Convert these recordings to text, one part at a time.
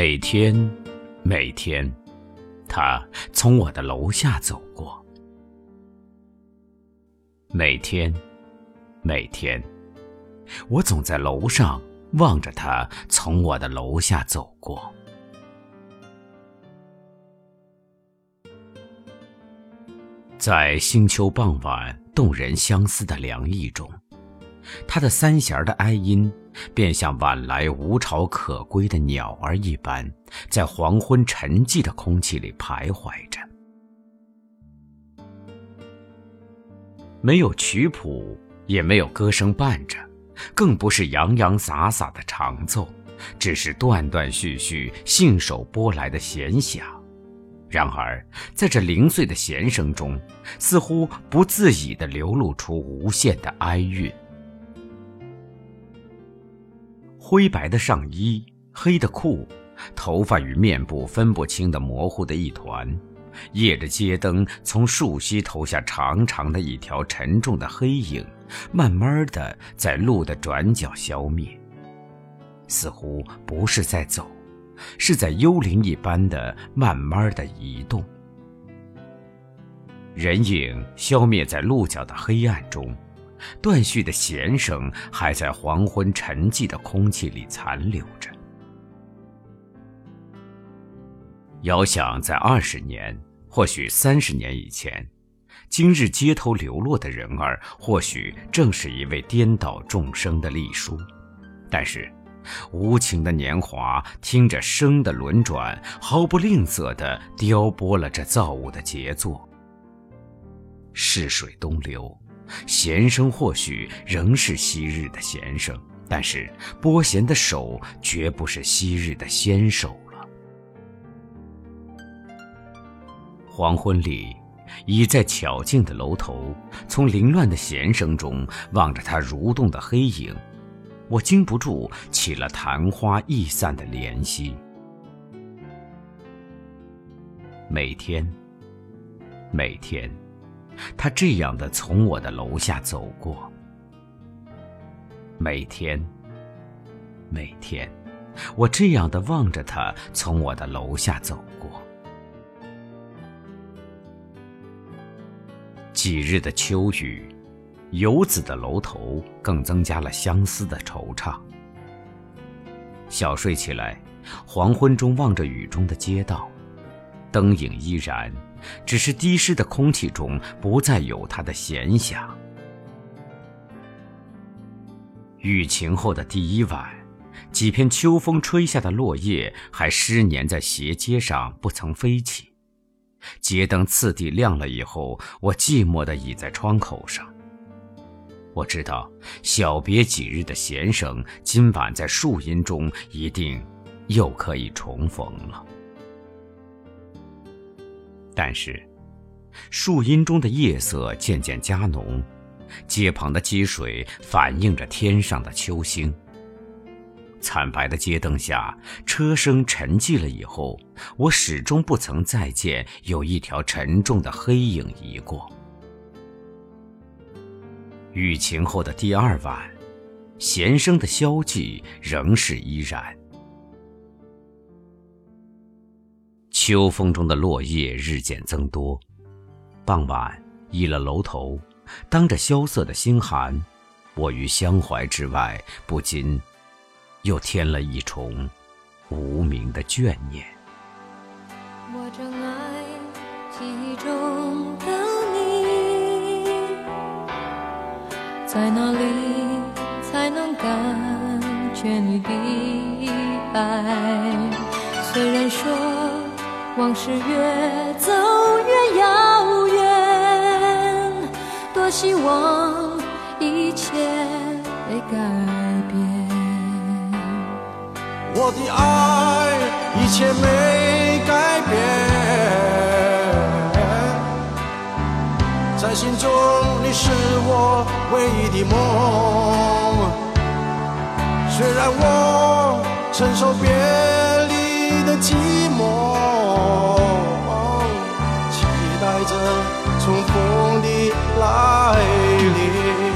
每天，每天，他从我的楼下走过。每天，每天，我总在楼上望着他从我的楼下走过。在星秋傍晚动人相思的凉意中，他的三弦的哀音。便像晚来无巢可归的鸟儿一般，在黄昏沉寂的空气里徘徊着。没有曲谱，也没有歌声伴着，更不是洋洋洒洒的长奏，只是断断续续、信手拨来的弦响。然而，在这零碎的弦声中，似乎不自已地流露出无限的哀韵。灰白的上衣，黑的裤，头发与面部分不清的模糊的一团，夜的街灯从树隙投下长长的一条沉重的黑影，慢慢的在路的转角消灭，似乎不是在走，是在幽灵一般的慢慢的移动。人影消灭在路角的黑暗中。断续的弦声还在黄昏沉寂的空气里残留着。遥想在二十年，或许三十年以前，今日街头流落的人儿，或许正是一位颠倒众生的隶书。但是，无情的年华听着声的轮转，毫不吝啬地雕拨了这造物的杰作。逝水东流。弦声或许仍是昔日的弦声，但是拨弦的手绝不是昔日的纤手了。黄昏里，倚在巧静的楼头，从凌乱的弦声中望着他蠕动的黑影，我禁不住起了昙花易散的怜惜。每天，每天。他这样的从我的楼下走过，每天，每天，我这样的望着他从我的楼下走过。几日的秋雨，游子的楼头更增加了相思的惆怅。小睡起来，黄昏中望着雨中的街道，灯影依然。只是滴湿的空气中不再有它的闲响。雨晴后的第一晚，几片秋风吹下的落叶还湿粘在斜街上，不曾飞起。街灯次第亮了以后，我寂寞地倚在窗口上。我知道，小别几日的弦声，今晚在树荫中一定又可以重逢了。但是，树荫中的夜色渐渐加浓，街旁的积水反映着天上的秋星。惨白的街灯下，车声沉寂了以后，我始终不曾再见有一条沉重的黑影移过。雨晴后的第二晚，弦声的消寂仍是依然。秋风中的落叶日渐增多，傍晚倚了楼头，当着萧瑟的星寒，我于乡怀之外，不禁又添了一重无名的眷念。我正爱记忆中的你，在哪里才能感觉你的爱？往事越走越遥远，多希望一切会改变。我的爱一切没改变，在心中你是我唯一的梦。虽然我承受别离的寂寞。期待着重逢的来临，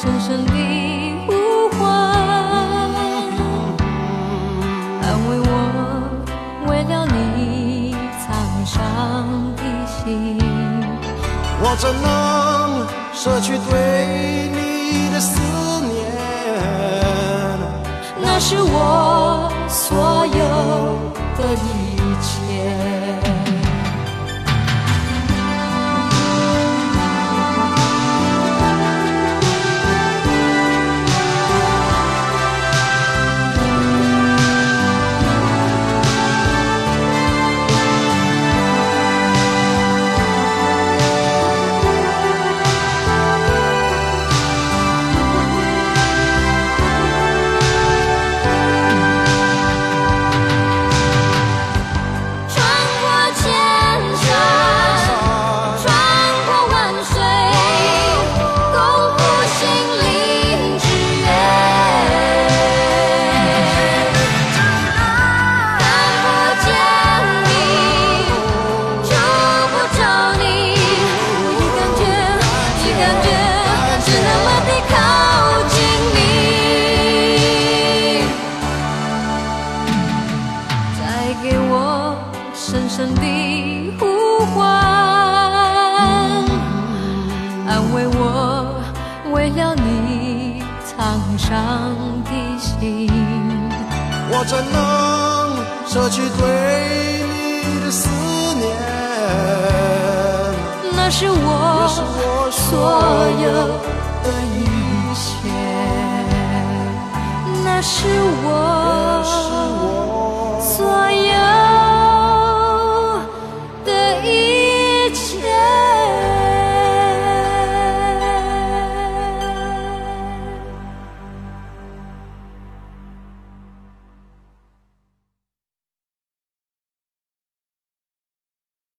深深的呼唤安慰我为了你沧桑的心。我怎能舍去对你的思念？那是我所有的你常提醒我怎能舍去对你的思念？那是我所有的一切。那是我所有